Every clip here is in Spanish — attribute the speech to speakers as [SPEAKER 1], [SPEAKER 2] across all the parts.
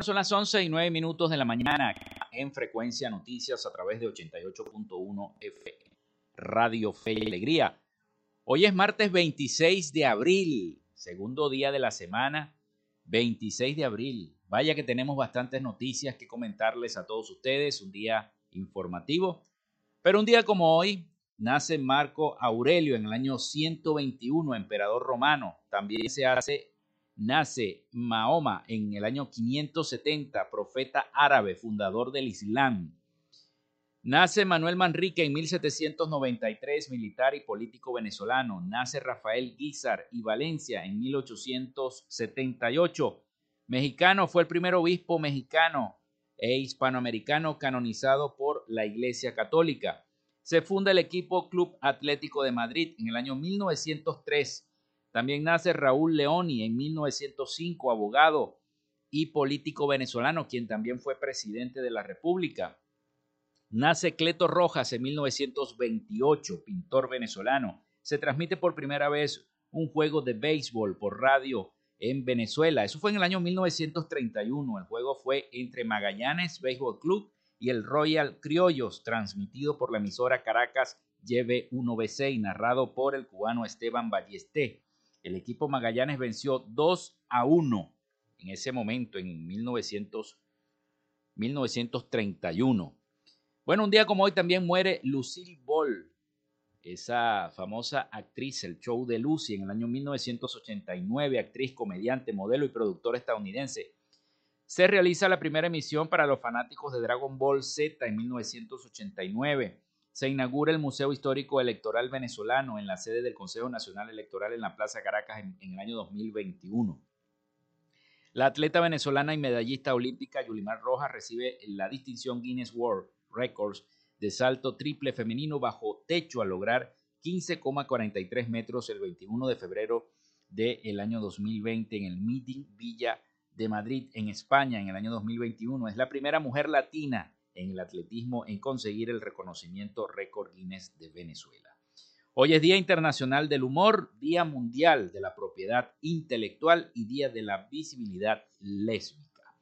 [SPEAKER 1] Son las 11 y 9 minutos de la mañana en Frecuencia Noticias a través de 88.1 F. Radio Fe y Alegría. Hoy es martes 26 de abril, segundo día de la semana, 26 de abril. Vaya que tenemos bastantes noticias que comentarles a todos ustedes, un día informativo. Pero un día como hoy, nace Marco Aurelio en el año 121, emperador romano. También se hace, nace Mahoma en el año 570, profeta árabe, fundador del Islam. Nace Manuel Manrique en 1793, militar y político venezolano. Nace Rafael Guizar y Valencia en 1878. Mexicano, fue el primer obispo mexicano e hispanoamericano canonizado por la Iglesia Católica. Se funda el equipo Club Atlético de Madrid en el año 1903. También nace Raúl Leoni en 1905, abogado y político venezolano, quien también fue presidente de la República. Nace Cleto Rojas en 1928, pintor venezolano. Se transmite por primera vez un juego de béisbol por radio en Venezuela. Eso fue en el año 1931. El juego fue entre Magallanes Béisbol Club y el Royal Criollos, transmitido por la emisora Caracas Lleve 1BC y narrado por el cubano Esteban Ballesté. El equipo Magallanes venció 2 a 1 en ese momento, en 1900, 1931. Bueno, un día como hoy también muere Lucille Ball, esa famosa actriz, el show de Lucy en el año 1989, actriz, comediante, modelo y productora estadounidense. Se realiza la primera emisión para los fanáticos de Dragon Ball Z en 1989. Se inaugura el Museo Histórico Electoral Venezolano en la sede del Consejo Nacional Electoral en la Plaza Caracas en, el año 2021. La atleta venezolana y medallista olímpica Yulimar Rojas recibe la distinción Guinness World Records de salto triple femenino bajo techo a lograr 15,43 metros el 21 de febrero del año 2020 en el Meeting Villa de Madrid, en España, en el año 2021. Es la primera mujer latina en el atletismo en conseguir el reconocimiento récord Guinness de Venezuela. Hoy es Día Internacional del Humor, Día Mundial de la Propiedad Intelectual y Día de la Visibilidad Lésbica.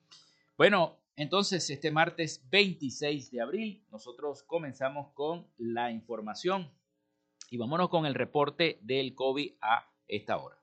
[SPEAKER 1] Bueno, entonces, este martes 26 de abril, nosotros comenzamos con la información y vámonos con el reporte del COVID a esta hora.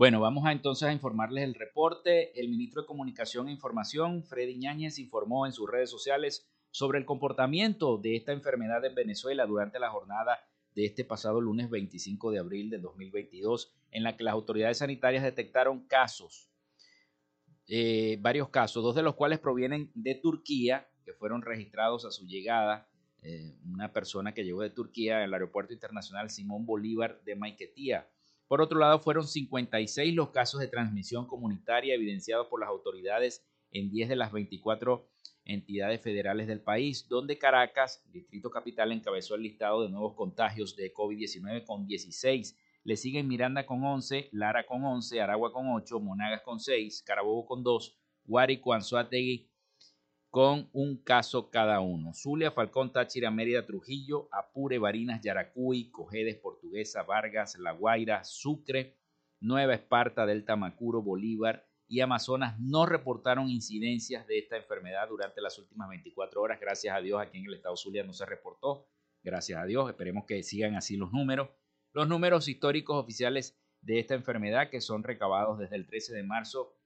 [SPEAKER 1] Bueno, vamos a entonces a informarles el reporte. El ministro de Comunicación e Información, Freddy Ñáñez, informó en sus redes sociales sobre el comportamiento de esta enfermedad en Venezuela durante la jornada de este pasado lunes 25 de abril de 2022, en la que las autoridades sanitarias detectaron casos, eh, varios casos, dos de los cuales provienen de Turquía, que fueron registrados a su llegada. Eh, una persona que llegó de Turquía al aeropuerto internacional Simón Bolívar de Maiquetía. Por otro lado, fueron 56 los casos de transmisión comunitaria evidenciados por las autoridades en 10 de las 24 entidades federales del país, donde Caracas, Distrito Capital, encabezó el listado de nuevos contagios de COVID-19 con 16. Le siguen Miranda con 11, Lara con 11, Aragua con 8, Monagas con 6, Carabobo con 2, Guárico, Anzuategui con un caso cada uno. Zulia, Falcón, Táchira, Mérida, Trujillo, Apure, Barinas, Yaracuy, Cojedes, Portuguesa, Vargas, La Guaira, Sucre, Nueva Esparta, Delta Macuro, Bolívar, y Amazonas no reportaron incidencias de esta enfermedad durante las últimas 24 horas. Gracias a Dios, aquí en el estado Zulia no se reportó. Gracias a Dios, esperemos que sigan así los números. Los números históricos oficiales de esta enfermedad, que son recabados desde el 13 de marzo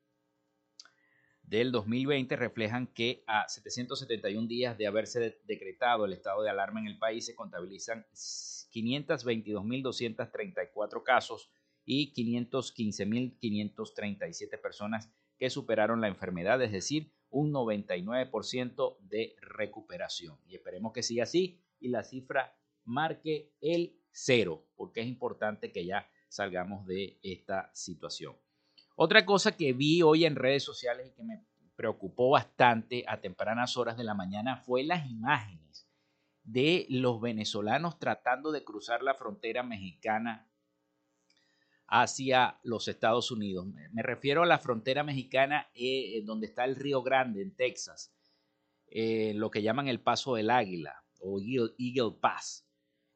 [SPEAKER 1] del 2020, reflejan que a 771 días de haberse decretado el estado de alarma en el país se contabilizan 522.234 casos y 515.537 personas que superaron la enfermedad, es decir, un 99% de recuperación. Y esperemos que siga así y la cifra marque el cero, porque es importante que ya salgamos de esta situación. Otra cosa que vi hoy en redes sociales y que me preocupó bastante a tempranas horas de la mañana fue las imágenes de los venezolanos tratando de cruzar la frontera mexicana hacia los Estados Unidos. Me refiero a la frontera mexicana eh, donde está el Río Grande, en Texas, eh, lo que llaman el Paso del Águila o Eagle, Pass.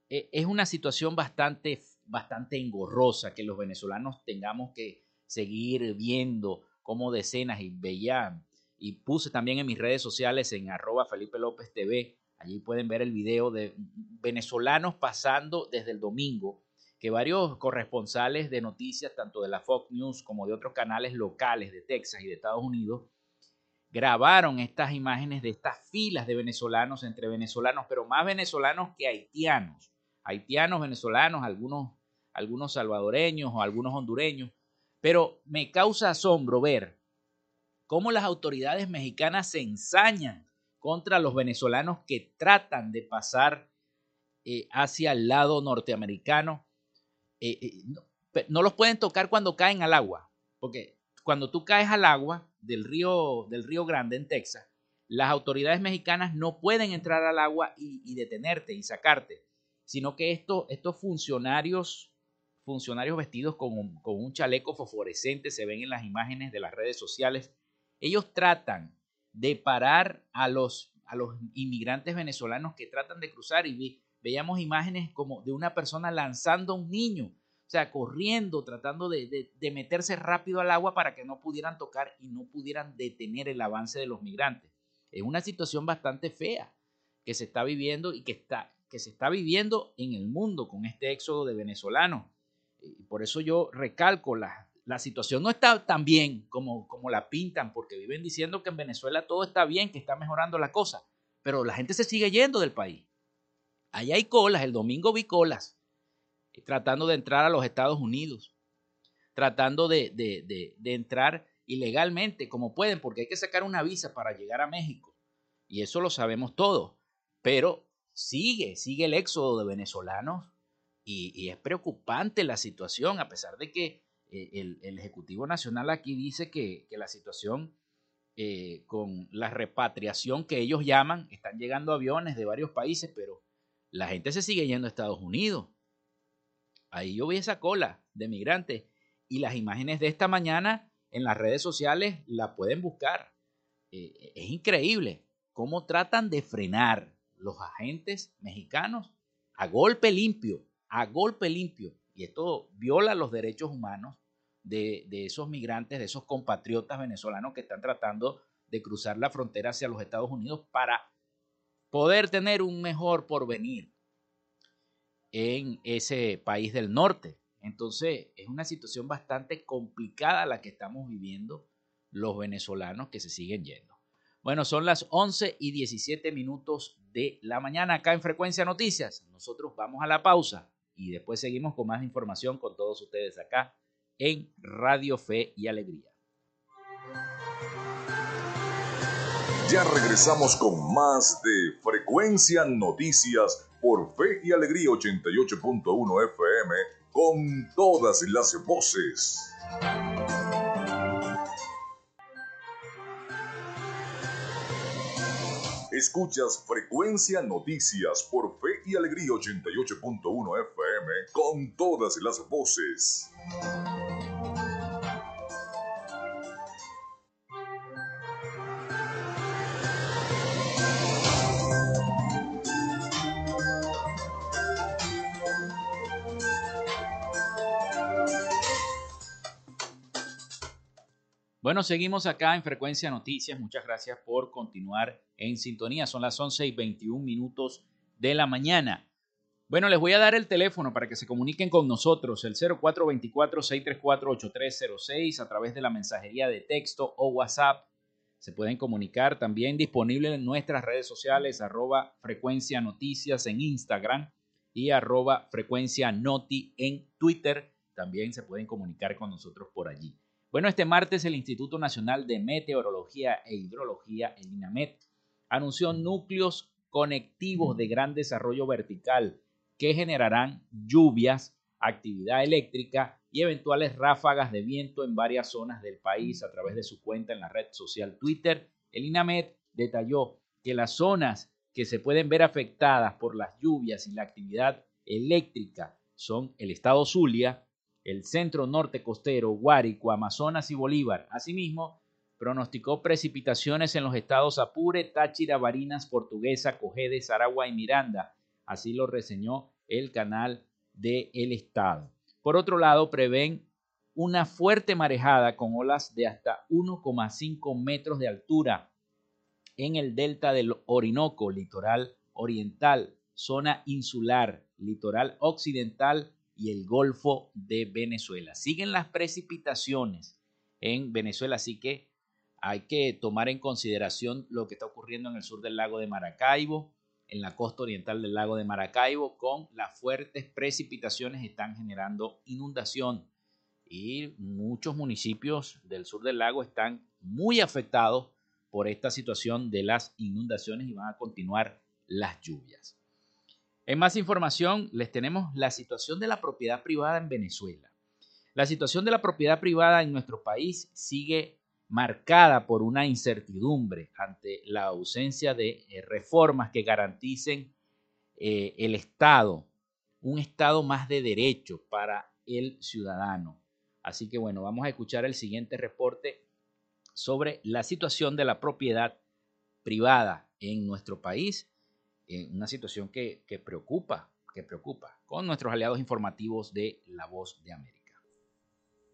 [SPEAKER 1] e, es una situación bastante, bastante engorrosa que los venezolanos tengamos que seguir viendo cómo decenas y veía y puse también en mis redes sociales en arroba Felipe López TV, allí pueden ver el video de venezolanos pasando desde el domingo, que varios corresponsales de noticias, tanto de la Fox News como de otros canales locales de Texas y de Estados Unidos, grabaron estas imágenes de estas filas de venezolanos entre venezolanos, pero más venezolanos que haitianos, haitianos, venezolanos, algunos, algunos salvadoreños o algunos hondureños, pero me causa asombro ver cómo las autoridades mexicanas se ensañan contra los venezolanos que tratan de pasar eh, hacia el lado norteamericano. Eh, eh, no, los pueden tocar cuando caen al agua, porque cuando tú caes al agua del río, del río Grande en Texas, las autoridades mexicanas no pueden entrar al agua y, detenerte y sacarte, sino que esto, estos funcionarios funcionarios vestidos con un, chaleco fosforescente, se ven en las imágenes de las redes sociales. Ellos tratan de parar a los, inmigrantes venezolanos que tratan de cruzar y veíamos imágenes como de una persona lanzando a un niño, o sea, corriendo, tratando de, meterse rápido al agua para que no pudieran tocar y no pudieran detener el avance de los migrantes. Es una situación bastante fea que se está viviendo y que se está viviendo en el mundo con este éxodo de venezolanos. Y por eso yo recalco, la, la situación no está tan bien como, como la pintan, porque viven diciendo que en Venezuela todo está bien, que está mejorando la cosa, pero la gente se sigue yendo del país. Allá hay colas, el domingo vi colas, eh, tratando de entrar a los Estados Unidos, tratando de, de, de, de entrar ilegalmente como pueden, porque hay que sacar una visa para llegar a México. Y eso lo sabemos todos. Pero sigue, sigue el éxodo de venezolanos y, es preocupante la situación, a pesar de que eh, el, el, Ejecutivo Nacional aquí dice que, que la situación eh, con la repatriación que ellos llaman, están llegando aviones de varios países, pero la gente se sigue yendo a Estados Unidos. Ahí yo vi esa cola de migrantes y las imágenes de esta mañana en las redes sociales la pueden buscar. Eh, es increíble cómo tratan de frenar los agentes mexicanos a golpe limpio a golpe limpio, y esto viola los derechos humanos de, de, esos migrantes, de esos compatriotas venezolanos que están tratando de cruzar la frontera hacia los Estados Unidos para poder tener un mejor porvenir en ese país del norte. Entonces, es una situación bastante complicada la que estamos viviendo los venezolanos que se siguen yendo. Bueno, son las 11 y 17 minutos de la mañana acá en Frecuencia Noticias. Nosotros vamos a la pausa y después seguimos con más información con todos ustedes acá en Radio Fe y Alegría.
[SPEAKER 2] Ya regresamos con más de Frecuencia Noticias por Fe y Alegría 88.1 FM con todas las voces. Escuchas Frecuencia Noticias por Fe y Alegría 88.1 FM con todas las voces.
[SPEAKER 1] Bueno, seguimos acá en Frecuencia Noticias. Muchas gracias por continuar en sintonía. Son las 11 y 21 minutos de la mañana. Bueno, les voy a dar el teléfono para que se comuniquen con nosotros, el 0424-634-8306 a través de la mensajería de texto o WhatsApp. Se pueden comunicar también disponible en nuestras redes sociales, arroba frecuencia noticias en Instagram y arroba frecuencia noti en Twitter. También se pueden comunicar con nosotros por allí. Bueno, este martes el Instituto Nacional de Meteorología e Hidrología, el INAMET, anunció núcleos conectivos de gran desarrollo vertical que generarán lluvias, actividad eléctrica y eventuales ráfagas de viento en varias zonas del país a través de su cuenta en la red social Twitter. El INAMET detalló que las zonas que se pueden ver afectadas por las lluvias y la actividad eléctrica son el estado Zulia, el centro norte costero, Guárico, Amazonas y Bolívar. Asimismo, pronosticó precipitaciones en los estados Apure, Táchira, Barinas, Portuguesa, Cojedes, Aragua y Miranda. Así lo reseñó el canal del el Estado. Por otro lado, prevén una fuerte marejada con olas de hasta 1,5 metros de altura en el delta del Orinoco, litoral oriental, zona insular, litoral occidental y el Golfo de Venezuela. Siguen las precipitaciones en Venezuela, así que hay que tomar en consideración lo que está ocurriendo en el sur del lago de Maracaibo, en la costa oriental del lago de Maracaibo, con las fuertes precipitaciones están generando inundación y muchos municipios del sur del lago están muy afectados por esta situación de las inundaciones y van a continuar las lluvias. En más información, les tenemos la situación de la propiedad privada en Venezuela. La situación de la propiedad privada en nuestro país sigue marcada por una incertidumbre ante la ausencia de eh, reformas que garanticen eh, el Estado, un Estado más de derecho para el ciudadano. Así que bueno, vamos a escuchar el siguiente reporte sobre la situación de la propiedad privada en nuestro país una situación que, que preocupa, que preocupa con nuestros aliados informativos de La Voz de América.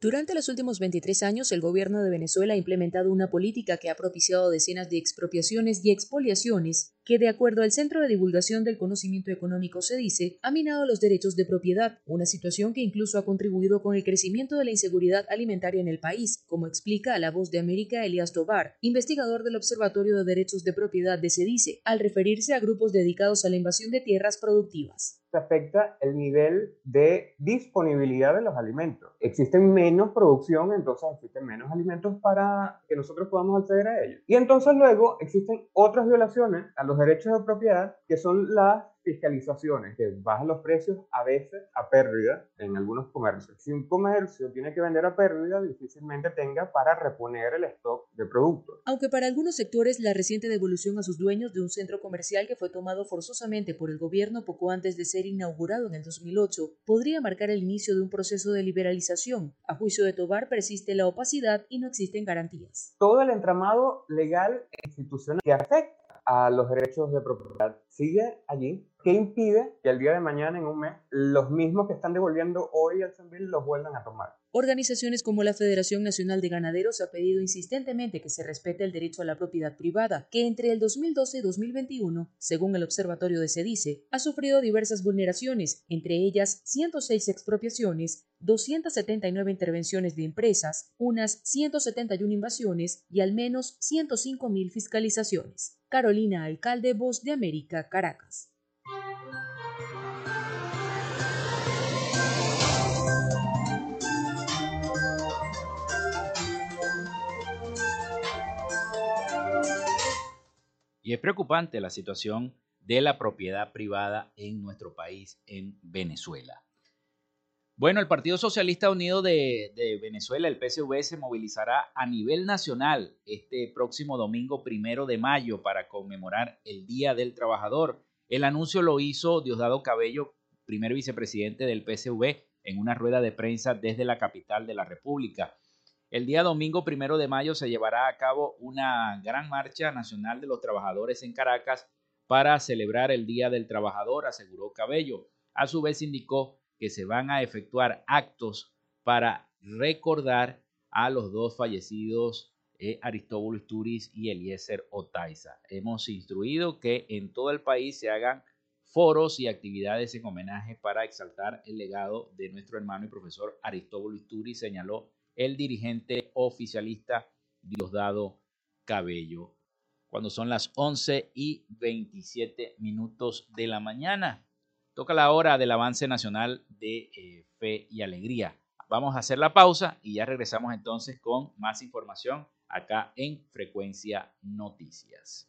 [SPEAKER 3] Durante los últimos 23 años, el gobierno de Venezuela ha implementado una política que ha propiciado decenas de expropiaciones y expoliaciones que, de acuerdo al Centro de Divulgación del Conocimiento Económico, se dice, ha minado los derechos de propiedad, una situación que incluso ha contribuido con el crecimiento de la inseguridad alimentaria en el país, como explica a la voz de América Elias Tobar, investigador del Observatorio de Derechos de Propiedad de SEDICE, al referirse a grupos dedicados a la invasión de tierras productivas
[SPEAKER 4] afecta el nivel de disponibilidad de los alimentos. Existen menos producción, entonces existen menos alimentos para que nosotros podamos acceder a ellos. Y entonces luego existen otras violaciones a los derechos de propiedad que son las fiscalizaciones que bajan los precios a veces a pérdida en algunos comercios. Si un comercio tiene que vender a pérdida, difícilmente tenga para reponer el stock de productos.
[SPEAKER 3] Aunque para algunos sectores la reciente devolución a sus dueños de un centro comercial que fue tomado forzosamente por el gobierno poco antes de ser inaugurado en el 2008 podría marcar el inicio de un proceso de liberalización, a juicio de Tobar persiste la opacidad y no existen garantías.
[SPEAKER 4] Todo el entramado legal e institucional que afecta a los derechos de propiedad sigue allí ¿Qué impide que el día de mañana, en un mes, los mismos que están devolviendo hoy al Senville los vuelvan a tomar?
[SPEAKER 3] Organizaciones como la Federación Nacional de Ganaderos ha pedido insistentemente que se respete el derecho a la propiedad privada, que entre el 2012 y 2021, según el observatorio de Sedice, ha sufrido diversas vulneraciones, entre ellas 106 expropiaciones, 279 intervenciones de empresas, unas 171 invasiones y al menos 105.000 fiscalizaciones. Carolina Alcalde, Voz de América, Caracas.
[SPEAKER 1] Y es preocupante la situación de la propiedad privada en nuestro país, en Venezuela. Bueno, el Partido Socialista Unido de, Venezuela, el PSV, se movilizará a nivel nacional este próximo domingo primero de mayo para conmemorar el Día del Trabajador el anuncio lo hizo Diosdado Cabello, primer vicepresidente del PSV, en una rueda de prensa desde la capital de la República. El día domingo primero de mayo se llevará a cabo una gran marcha nacional de los trabajadores en Caracas para celebrar el Día del Trabajador, aseguró Cabello. A su vez indicó que se van a efectuar actos para recordar a los dos fallecidos eh, Aristóbulo Isturiz y Eliezer Otaiza. Hemos instruido que en todo el país se hagan foros y actividades en homenaje para exaltar el legado de nuestro hermano y profesor Aristóbulo Isturiz, señaló el dirigente oficialista Diosdado Cabello. Cuando son las 11 y 27 minutos de la mañana, toca la hora del avance nacional de eh, fe y alegría. Vamos a hacer la pausa y ya regresamos entonces con más información acá en Frecuencia Noticias.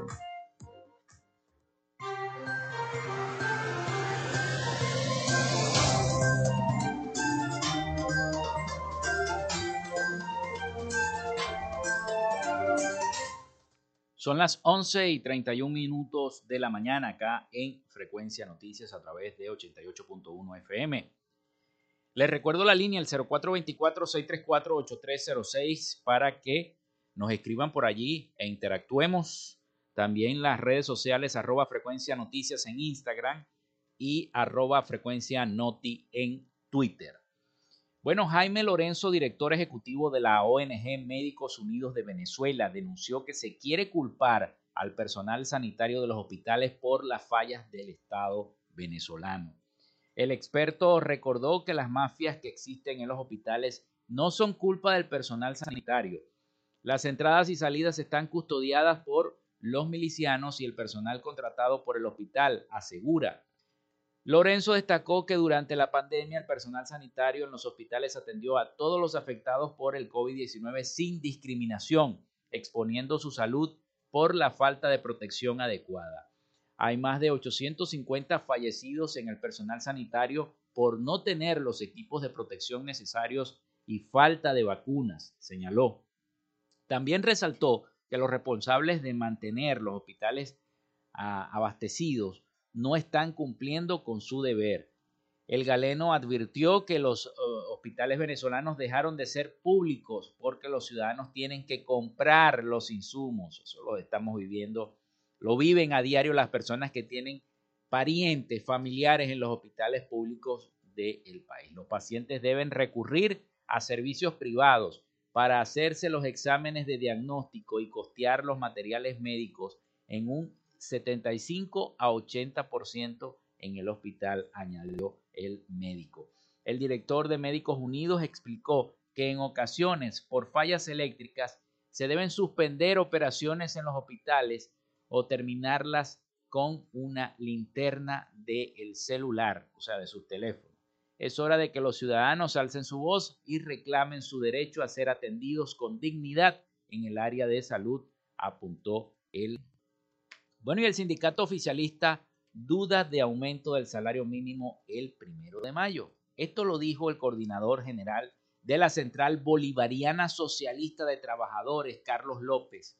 [SPEAKER 1] Son las 11 y 31 minutos de la mañana acá en Frecuencia Noticias a través de 88.1 FM. Les recuerdo la línea el 0424-634-8306 para que nos escriban por allí e interactuemos. También las redes sociales arroba frecuencia noticias en Instagram y arroba frecuencia noti en Twitter. Bueno, Jaime Lorenzo, director ejecutivo de la ONG Médicos Unidos de Venezuela, denunció que se quiere culpar al personal sanitario de los hospitales por las fallas del Estado venezolano. El experto recordó que las mafias que existen en los hospitales no son culpa del personal sanitario. Las entradas y salidas están custodiadas por los milicianos y el personal contratado por el hospital, asegura. Lorenzo destacó que durante la pandemia el personal sanitario en los hospitales atendió a todos los afectados por el COVID-19 sin discriminación, exponiendo su salud por la falta de protección adecuada. Hay más de 850 fallecidos en el personal sanitario por no tener los equipos de protección necesarios y falta de vacunas, señaló. También resaltó que los responsables de mantener los hospitales ah, abastecidos no están cumpliendo con su deber. El galeno advirtió que los eh, hospitales venezolanos dejaron de ser públicos porque los ciudadanos tienen que comprar los insumos. Eso lo estamos viviendo, lo viven a diario las personas que tienen parientes, familiares en los hospitales públicos del país. Los pacientes deben recurrir a servicios privados para hacerse los exámenes de diagnóstico y costear los materiales médicos en un 75 a 80% en el hospital, añadió el médico. El director de Médicos Unidos explicó que en ocasiones, por fallas eléctricas, se deben suspender operaciones en los hospitales o terminarlas con una linterna del celular, o sea, de sus teléfonos. Es hora de que los ciudadanos alcen su voz y reclamen su derecho a ser atendidos con dignidad en el área de salud, apuntó el bueno, y el sindicato oficialista duda de aumento del salario mínimo el primero de mayo. Esto lo dijo el coordinador general de la Central Bolivariana Socialista de Trabajadores, Carlos López.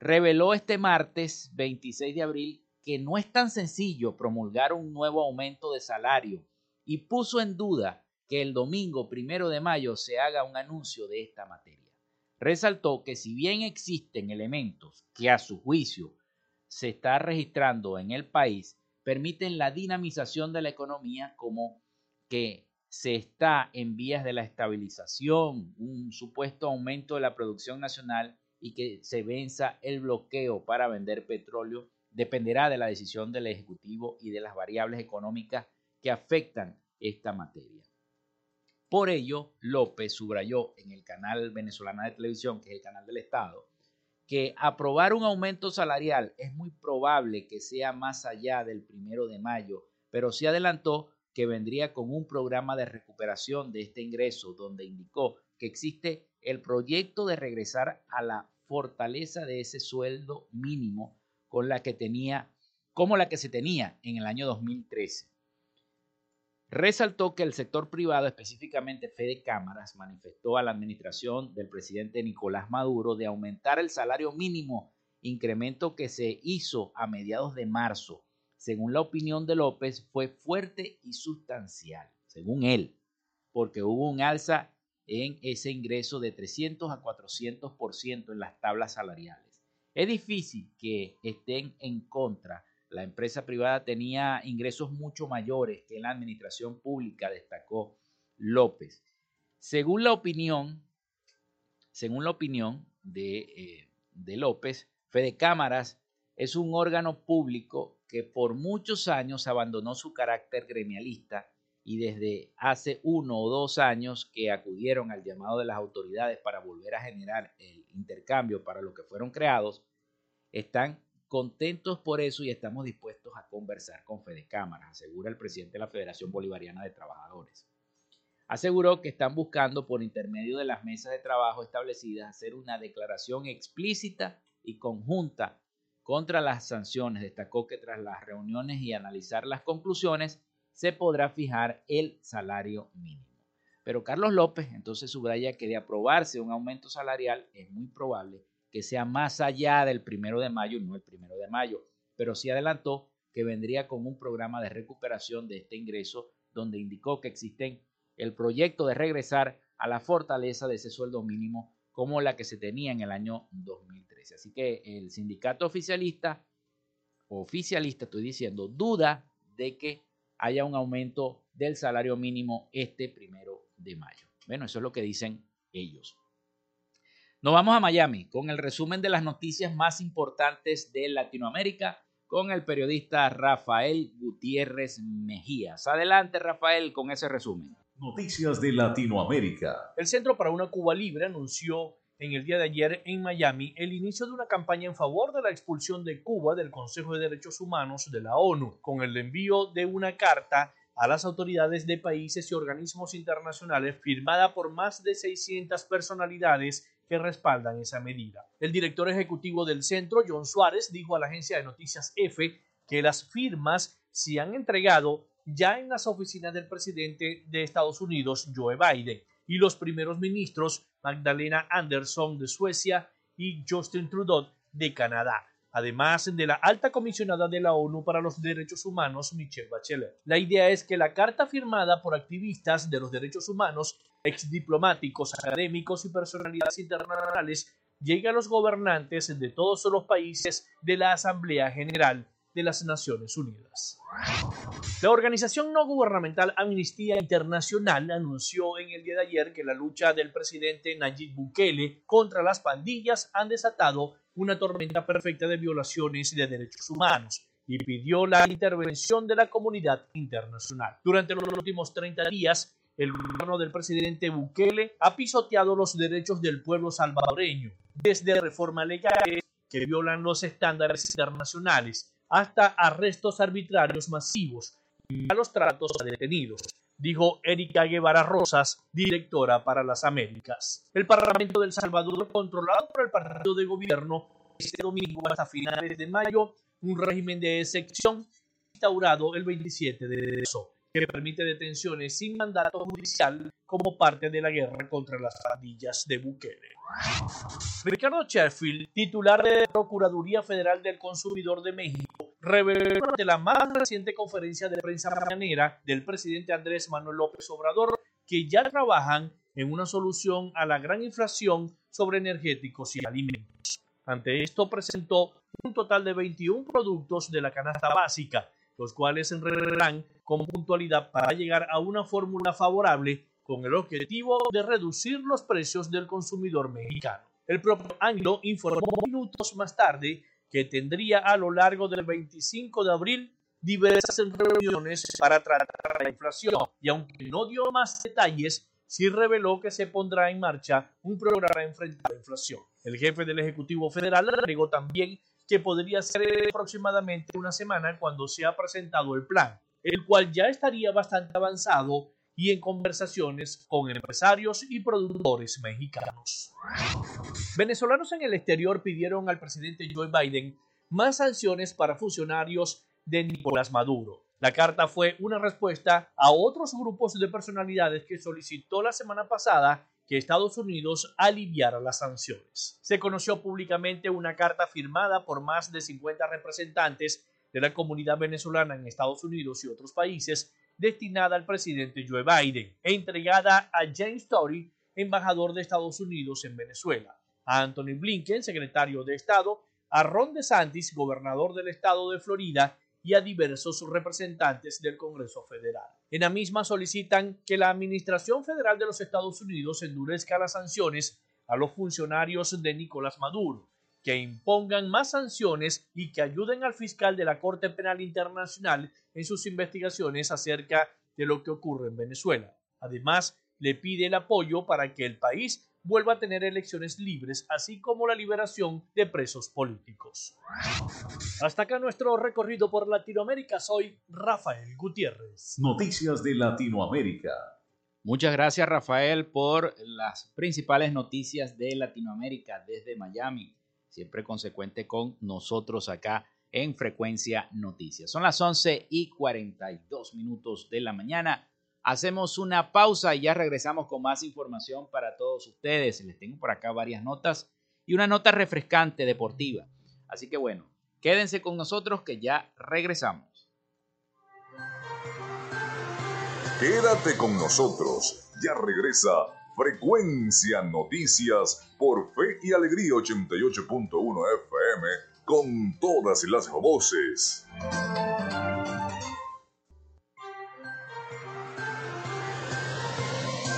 [SPEAKER 1] Reveló este martes 26 de abril que no es tan sencillo promulgar un nuevo aumento de salario y puso en duda que el domingo primero de mayo se haga un anuncio de esta materia. Resaltó que si bien existen elementos que a su juicio se está registrando en el país permiten la dinamización de la economía como que se está en vías de la estabilización, un supuesto aumento de la producción nacional y que se venza el bloqueo para vender petróleo dependerá de la decisión del Ejecutivo y de las variables económicas que afectan esta materia. Por ello, López subrayó en el canal venezolano de televisión, que es el canal del Estado, que aprobar un aumento salarial es muy probable que sea más allá del primero de mayo, pero se adelantó que vendría con un programa de recuperación de este ingreso, donde indicó que existe el proyecto de regresar a la fortaleza de ese sueldo mínimo con la que tenía, como la que se tenía en el año 2013. Resaltó que el sector privado, específicamente Fede Cámaras, manifestó a la administración del presidente Nicolás Maduro de aumentar el salario mínimo, incremento que se hizo a mediados de marzo. Según la opinión de López, fue fuerte y sustancial, según él, porque hubo un alza en ese ingreso de 300 a 400% en las tablas salariales. Es difícil que estén en contra. La empresa privada tenía ingresos mucho mayores que la administración pública, destacó López. Según la opinión, según la opinión de, eh, de López, Fede Cámaras es un órgano público que por muchos años abandonó su carácter gremialista y desde hace uno o dos años que acudieron al llamado de las autoridades para volver a generar el intercambio para lo que fueron creados, están contentos por eso y estamos dispuestos a conversar con Fede Cámaras, asegura el presidente de la Federación Bolivariana de Trabajadores. Aseguró que están buscando por intermedio de las mesas de trabajo establecidas hacer una declaración explícita y conjunta contra las sanciones. Destacó que tras las reuniones y analizar las conclusiones, se podrá fijar el salario mínimo. Pero Carlos López entonces subraya que de aprobarse un aumento salarial es muy probable que sea más allá del primero de mayo, no el primero de mayo, pero sí adelantó que vendría con un programa de recuperación de este ingreso donde indicó que existen el proyecto de regresar a la fortaleza de ese sueldo mínimo como la que se tenía en el año 2013. Así que el sindicato oficialista, oficialista estoy diciendo, duda de que haya un aumento del salario mínimo este primero de mayo. Bueno, eso es lo que dicen ellos. Nos vamos a Miami con el resumen de las noticias más importantes de Latinoamérica con el periodista Rafael Gutiérrez Mejías. Adelante, Rafael, con ese resumen.
[SPEAKER 5] Noticias de Latinoamérica.
[SPEAKER 6] El Centro para una Cuba Libre anunció en el día de ayer en Miami el inicio de una campaña en favor de la expulsión de Cuba del Consejo de Derechos Humanos de la ONU, con el envío de una carta a las autoridades de países y organismos internacionales firmada por más de 600 personalidades que respaldan esa medida. El director ejecutivo del centro, John Suárez, dijo a la agencia de noticias EFE que las firmas se han entregado ya en las oficinas del presidente de Estados Unidos, Joe Biden, y los primeros ministros Magdalena Andersson de Suecia y Justin Trudeau de Canadá, además de la alta comisionada de la ONU para los Derechos Humanos, Michelle Bachelet. La idea es que la carta firmada por activistas de los derechos humanos, exdiplomáticos, académicos y personalidades internacionales llegue a los gobernantes de todos los países de la Asamblea General de las Naciones Unidas. La organización no gubernamental Amnistía Internacional anunció en el día de ayer que la lucha del presidente Nayib Bukele contra las pandillas han desatado una tormenta perfecta de violaciones de derechos humanos y pidió la intervención de la comunidad internacional. Durante los últimos 30 días, el gobierno del presidente Bukele ha pisoteado los derechos del pueblo salvadoreño, desde reformas legales que violan los estándares internacionales hasta arrestos arbitrarios masivos y malos tratos a detenidos, dijo Erika Guevara Rosas, directora para las Américas. El Parlamento del Salvador, controlado por el partido de gobierno, este domingo hasta finales de mayo, un régimen de excepción instaurado el 27 de marzo, que permite detenciones sin mandato judicial como parte de la guerra contra las pandillas de Bukele. Ricardo Sheffield, titular de la Procuraduría Federal del Consumidor de México, reveló durante la más reciente conferencia de prensa mañanera del presidente Andrés Manuel López Obrador que ya trabajan en una solución a la gran inflación sobre energéticos y alimentos. Ante esto presentó un total de 21 productos de la canasta básica, los cuales se enredarán con puntualidad para llegar a una fórmula favorable con el objetivo de reducir los precios del consumidor mexicano. El propio Anglo informó minutos más tarde que tendría a lo largo del 25 de abril diversas reuniones para tratar la inflación y aunque no dio más detalles, sí reveló que se pondrá en marcha un programa para enfrentar la inflación. El jefe del Ejecutivo Federal agregó también que podría ser aproximadamente una semana cuando se ha presentado el plan, el cual ya estaría bastante avanzado y en conversaciones con empresarios y productores mexicanos. Venezolanos en el exterior pidieron al presidente Joe Biden más sanciones para funcionarios de Nicolás Maduro. La carta fue una respuesta a otros grupos de personalidades que solicitó la semana pasada que Estados Unidos aliviara las sanciones. Se conoció públicamente una carta firmada por más de 50 representantes de la comunidad venezolana en Estados Unidos y otros países destinada al presidente Joe Biden e entregada a James Tory, embajador de Estados Unidos en Venezuela, a Anthony Blinken, secretario de Estado, a Ron DeSantis, gobernador del estado de Florida, y a diversos representantes del Congreso Federal. En la misma solicitan que la Administración Federal de los Estados Unidos endurezca las sanciones a los funcionarios de Nicolás Maduro, que impongan más sanciones y que ayuden al fiscal de la Corte Penal Internacional en sus investigaciones acerca de lo que ocurre en Venezuela. Además, le pide el apoyo para que el país vuelva a tener elecciones libres, así como la liberación de presos políticos. Hasta acá nuestro recorrido por Latinoamérica. Soy Rafael Gutiérrez.
[SPEAKER 5] Noticias de Latinoamérica.
[SPEAKER 1] Muchas gracias Rafael por las principales noticias de Latinoamérica desde Miami, siempre consecuente con nosotros acá en Frecuencia Noticias. Son las 11 y 42 minutos de la mañana. Hacemos una pausa y ya regresamos con más información para todos ustedes. Les tengo por acá varias notas y una nota refrescante deportiva. Así que bueno, quédense con nosotros que ya regresamos.
[SPEAKER 2] Quédate con nosotros. Ya regresa Frecuencia Noticias por Fe y Alegría 88.1 FM con todas las voces.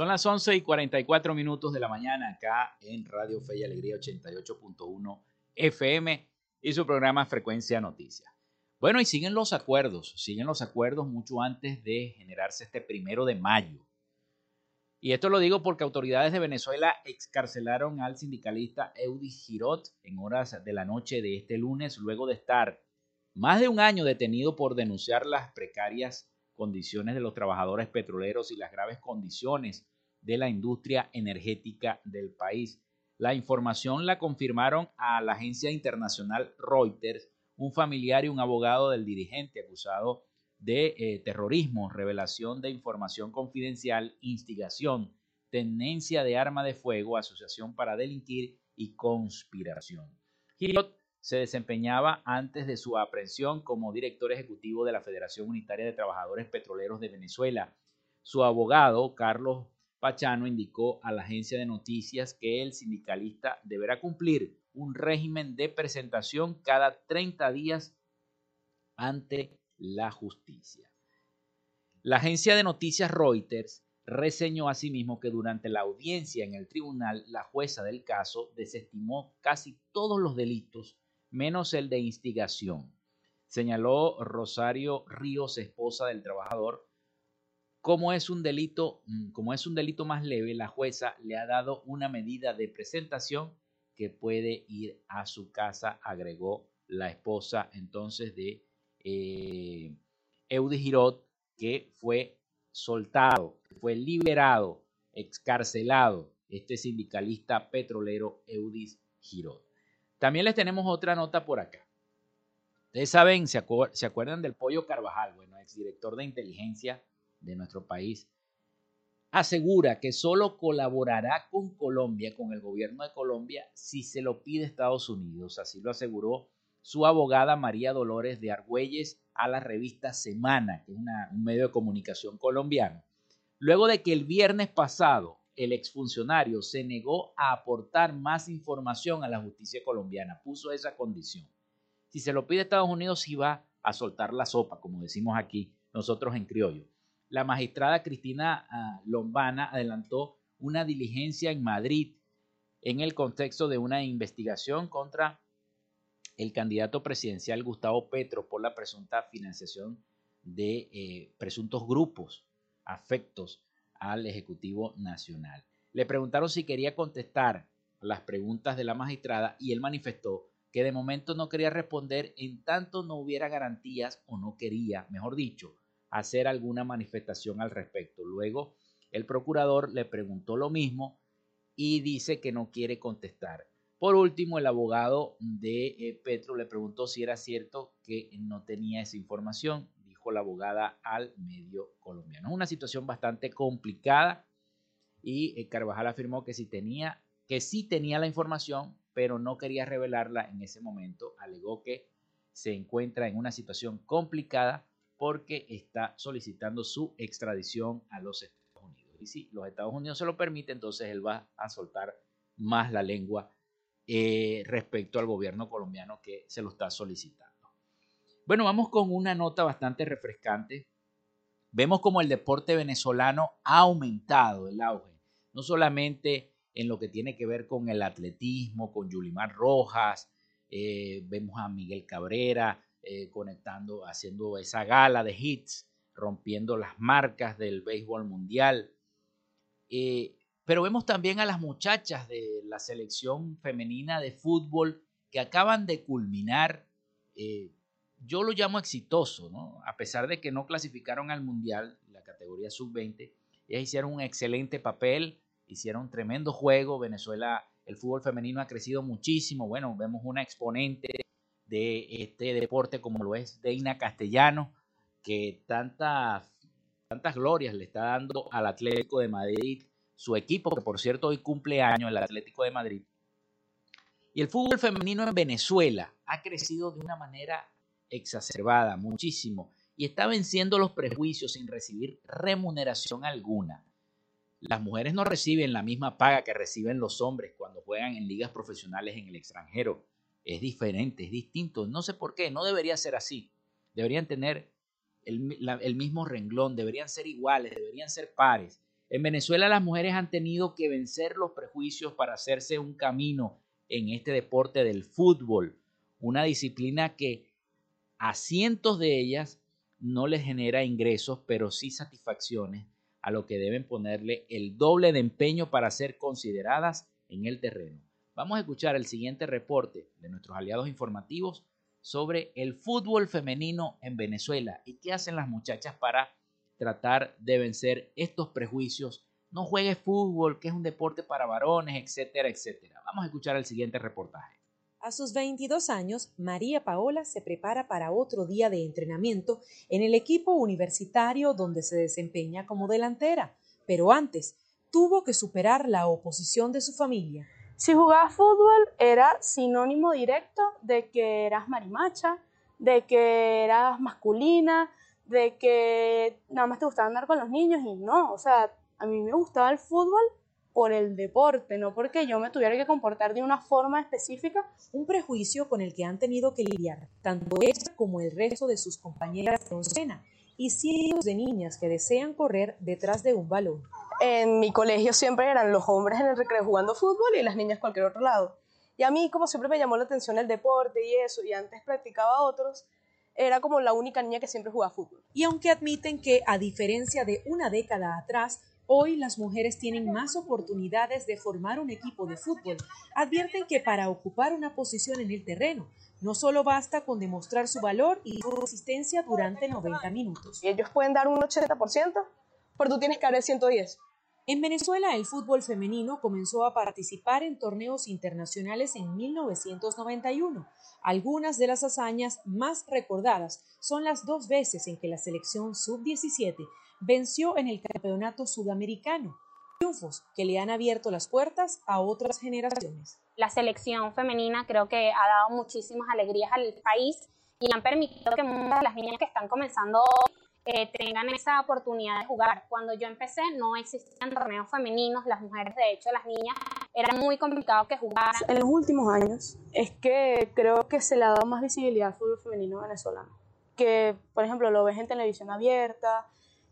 [SPEAKER 1] Son las 11 y 44 minutos de la mañana acá en Radio Fe y Alegría 88.1 FM y su programa Frecuencia Noticias. Bueno, y siguen los acuerdos, siguen los acuerdos mucho antes de generarse este primero de mayo. Y esto lo digo porque autoridades de Venezuela excarcelaron al sindicalista Eudis Girot en horas de la noche de este lunes, luego de estar más de un año detenido por denunciar las precarias condiciones de los trabajadores petroleros y las graves condiciones de la industria energética del país. La información la confirmaron a la agencia internacional Reuters, un familiar y un abogado del dirigente acusado de eh, terrorismo, revelación de información confidencial, instigación, tenencia de arma de fuego, asociación para delinquir y conspiración. Girot se desempeñaba antes de su aprehensión como director ejecutivo de la Federación Unitaria de Trabajadores Petroleros de Venezuela. Su abogado, Carlos Pachano indicó a la agencia de noticias que el sindicalista deberá cumplir un régimen de presentación cada 30 días ante la justicia. La agencia de noticias Reuters reseñó asimismo que durante la audiencia en el tribunal la jueza del caso desestimó casi todos los delitos menos el de instigación. Señaló Rosario Ríos, esposa del trabajador, como es un delito, mm, como es un delito más leve, la jueza le ha dado una medida de presentación que puede ir a su casa, agregó la esposa entonces de eh, Girot, que fue soltado, fue liberado, excarcelado, este sindicalista petrolero Eudis Girot. También les tenemos otra nota por acá. Ustedes saben, se acuerdan del Pollo Carvajal, bueno, exdirector de inteligencia de nuestro país, asegura que solo colaborará con Colombia, con el gobierno de Colombia, si se lo pide Estados Unidos. Así lo aseguró su abogada María Dolores de Argüelles a la revista Semana, que es un medio de comunicación colombiano. Luego de que el viernes pasado el exfuncionario se negó a aportar más información a la justicia colombiana, puso esa condición. Si se lo pide Estados Unidos, sí va a soltar la sopa, como decimos aquí nosotros en criollo la magistrada Cristina ah, Lombana adelantó una diligencia en Madrid en el contexto de una investigación contra el candidato presidencial Gustavo Petro por la presunta financiación de eh, presuntos grupos afectos al Ejecutivo Nacional. Le preguntaron si quería contestar las preguntas de la magistrada y él manifestó que de momento no quería responder en tanto no hubiera garantías o no quería, mejor dicho, hacer alguna manifestación al respecto. Luego, el procurador le preguntó lo mismo y dice que no quiere contestar. Por último, el abogado de eh, Petro le preguntó si era cierto que no tenía esa información, dijo la abogada al medio colombiano. Es una situación bastante complicada y eh, Carvajal afirmó que sí tenía que sí tenía la información, pero no quería revelarla en ese momento. Alegó que se encuentra en una situación complicada porque está solicitando su extradición a los Estados Unidos. Y si los Estados Unidos se lo permiten, entonces él va a soltar más la lengua eh, respecto al gobierno colombiano que se lo está solicitando. Bueno, vamos con una nota bastante refrescante. Vemos como el deporte venezolano ha aumentado el auge, no solamente en lo que tiene que ver con el atletismo, con Yulimar Rojas, eh, vemos a Miguel Cabrera eh, conectando, haciendo esa gala de hits, rompiendo las marcas del béisbol mundial. Eh, pero vemos también a las muchachas de la selección femenina de fútbol que acaban de culminar, yo lo llamo exitoso. A pesar de que no clasificaron al mundial, la categoría sub-20, ellas hicieron un excelente papel, hicieron un tremendo juego. Venezuela, el fútbol femenino ha crecido muchísimo. Bueno, vemos una exponente de este deporte como lo es Deina Castellano, que tantas, tantas glorias le está dando al Atlético de Madrid, su equipo, que por cierto hoy cumple año, el Atlético de Madrid. Y el fútbol femenino en Venezuela ha crecido de una manera exacerbada, muchísimo, y está venciendo los prejuicios sin recibir remuneración alguna. Las mujeres no reciben la misma paga que reciben los hombres cuando juegan en ligas profesionales en el extranjero. Es diferente, es distinto. No sé por qué, no debería ser así. Deberían tener el, mismo renglón, deberían ser iguales, deberían ser pares. En Venezuela las mujeres han tenido que vencer los prejuicios para hacerse un camino en este deporte del fútbol, una disciplina que a cientos de ellas no les genera ingresos, pero sí satisfacciones a lo que deben ponerle el doble de empeño para ser consideradas en el terreno. Vamos a escuchar el siguiente reporte de nuestros aliados informativos sobre el fútbol femenino en Venezuela y qué hacen las muchachas para tratar de vencer estos prejuicios. No juegues fútbol, que es un deporte para varones, etcétera, etcétera. Vamos a escuchar el siguiente reportaje.
[SPEAKER 7] A sus 22 años, María Paola se prepara para otro día de entrenamiento en el equipo universitario donde se desempeña como delantera, pero antes tuvo que superar la oposición de su familia.
[SPEAKER 8] Si jugabas fútbol era sinónimo directo de que eras marimacha, de que eras masculina, de que nada más te gustaba andar con los niños y no, o sea, a mí me gustaba el fútbol por el deporte, no porque yo me tuviera que comportar de una forma específica.
[SPEAKER 7] Un prejuicio con el que han tenido que lidiar tanto ella como el resto de sus compañeras de escena y cientos de niñas que desean correr detrás de un balón.
[SPEAKER 8] En mi colegio siempre eran los hombres en el recreo jugando fútbol y las niñas cualquier otro lado. Y a mí como siempre me llamó la atención el deporte y eso, y antes practicaba otros, era como la única niña que siempre jugaba fútbol.
[SPEAKER 7] Y aunque admiten que, a diferencia de una década atrás, Hoy las mujeres tienen más oportunidades de formar un equipo de fútbol. Advierten que para ocupar una posición en el terreno, no solo basta con demostrar su valor y su resistencia durante 90 minutos.
[SPEAKER 8] Y ellos pueden dar un 80%, pero tú tienes que dar el 110.
[SPEAKER 7] En Venezuela, el fútbol femenino comenzó a participar en torneos internacionales en 1991. Algunas de las hazañas más recordadas son las dos veces en que la selección sub-17 venció en el Campeonato Sudamericano, triunfos que le han abierto las puertas a otras generaciones.
[SPEAKER 9] La selección femenina creo que ha dado muchísimas alegrías al país y han permitido que muchas de las niñas que están comenzando eh, tengan esa oportunidad de jugar. Cuando yo empecé no existían torneos femeninos, las mujeres, de hecho las niñas, era muy complicado que jugaran.
[SPEAKER 8] En los últimos años es que creo que se le ha dado más visibilidad al fútbol femenino venezolano. Que, por ejemplo, lo ves en televisión abierta,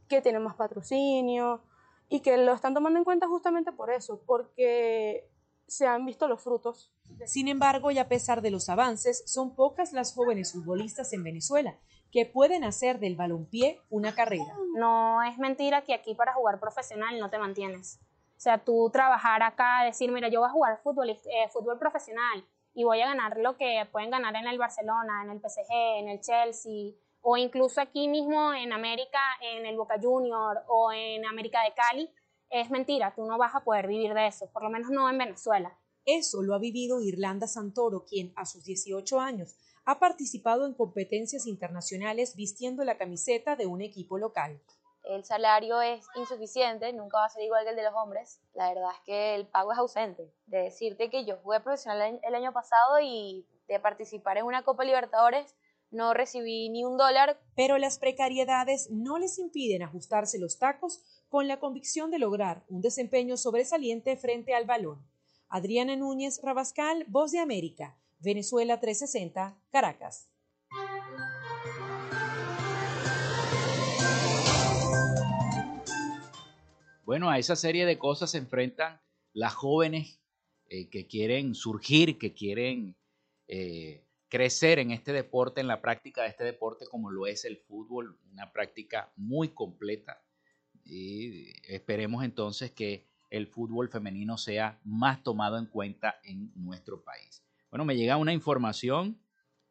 [SPEAKER 8] que tienen más patrocinio y que lo están tomando en cuenta justamente por eso, porque se han visto los frutos.
[SPEAKER 7] Sin embargo, y a pesar de los avances, son pocas las jóvenes futbolistas en Venezuela que pueden hacer del balompié una carrera.
[SPEAKER 9] No es mentira que aquí para jugar profesional no te mantienes. O sea, tú trabajar acá, decir, mira, yo voy a jugar fútbol, eh, fútbol profesional y voy a ganar lo que pueden ganar en el Barcelona, en el PSG, en el Chelsea, o incluso aquí mismo en América, en el Boca Junior o en América de Cali, es mentira, tú no vas a poder vivir de eso, por lo menos no en Venezuela.
[SPEAKER 7] Eso lo ha vivido Irlanda Santoro, quien a sus 18 años ha participado en competencias internacionales vistiendo la camiseta de un equipo local.
[SPEAKER 10] El salario es insuficiente, nunca va a ser igual que el de los hombres. La verdad es que el pago es ausente. De decirte que yo jugué profesional el año pasado y de participar en una Copa Libertadores no recibí ni un dólar.
[SPEAKER 7] Pero las precariedades no les impiden ajustarse los tacos con la convicción de lograr un desempeño sobresaliente frente al balón. Adriana Núñez Rabascal, Voz de América, Venezuela 360, Caracas.
[SPEAKER 1] Bueno, a esa serie de cosas se enfrentan las jóvenes eh, que quieren surgir, que quieren eh, crecer en este deporte, en la práctica de este deporte como lo es el fútbol, una práctica muy completa. Y esperemos entonces que el fútbol femenino sea más tomado en cuenta en nuestro país. Bueno, me llega una información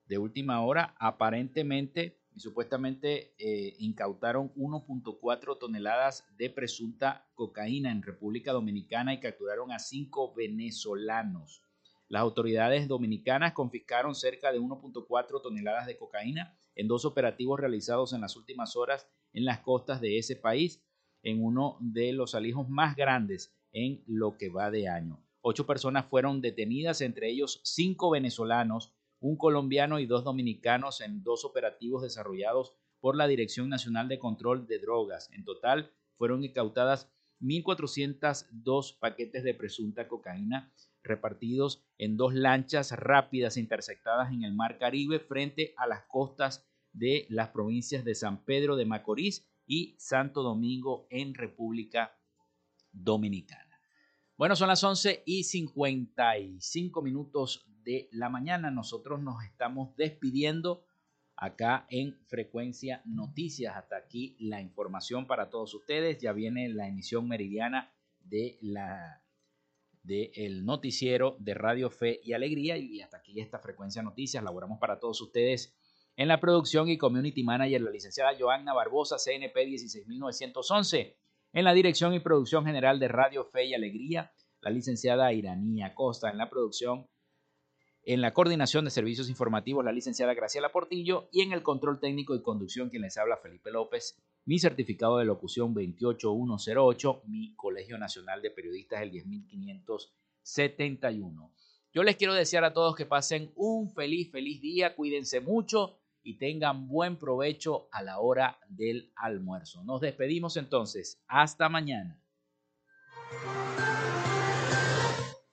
[SPEAKER 1] de última hora. Aparentemente y supuestamente eh, incautaron 1.4 toneladas de presunta cocaína en República Dominicana y capturaron a cinco venezolanos. Las autoridades dominicanas confiscaron cerca de 1.4 toneladas de cocaína en dos operativos realizados en las últimas horas en las costas de ese país, en uno de los alijos más grandes en lo que va de año. Ocho personas fueron detenidas, entre ellos cinco venezolanos, un colombiano y dos dominicanos en dos operativos desarrollados por la Dirección Nacional de Control de Drogas. En total fueron incautadas 1.402 paquetes de presunta cocaína repartidos en dos lanchas rápidas interceptadas en el Mar Caribe frente a las costas de las provincias de San Pedro de Macorís y Santo Domingo en República Dominicana. Bueno, son las 11 y 55 minutos de la mañana. Nosotros nos estamos despidiendo acá en Frecuencia Noticias. Hasta aquí la información para todos ustedes. Ya viene la emisión meridiana de la de el noticiero de Radio Fe y Alegría y hasta aquí esta Frecuencia Noticias. Laboramos para todos ustedes en la producción y community manager la licenciada Joanna Barbosa, CNP 16911. En la dirección y producción general de Radio Fe y Alegría, la licenciada Iranía Costa. En la producción en la coordinación de servicios informativos, la licenciada Graciela Portillo y en el control técnico y conducción, quien les habla Felipe López, mi certificado de locución 28108, mi Colegio Nacional de Periodistas el 10571. Yo les quiero desear a todos que pasen un feliz, feliz día, cuídense mucho y tengan buen provecho a la hora del almuerzo. Nos despedimos entonces, hasta mañana.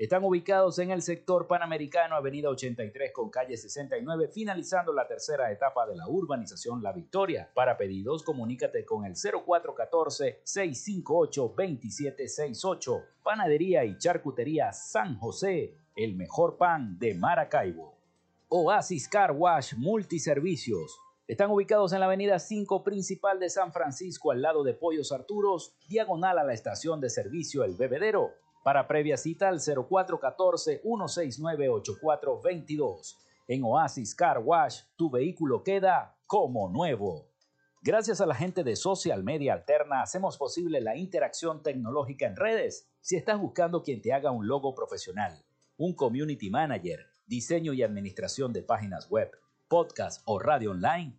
[SPEAKER 1] Están ubicados en el sector panamericano, Avenida 83 con calle 69, finalizando la tercera etapa de la urbanización La Victoria. Para pedidos, comunícate con el 0414-658-2768. Panadería y Charcutería San José, el mejor pan de Maracaibo. Oasis Car Wash Multiservicios. Están ubicados en la avenida 5 principal de San Francisco, al lado de Pollos Arturos, diagonal a la estación de servicio El Bebedero. Para previa cita al 0414-169-8422. En Oasis Car Wash, tu vehículo queda como nuevo. Gracias a la gente de Social Media Alterna hacemos posible la interacción tecnológica en redes. Si estás buscando quien te haga un logo profesional, un community manager, diseño y administración de páginas web, podcast o radio online,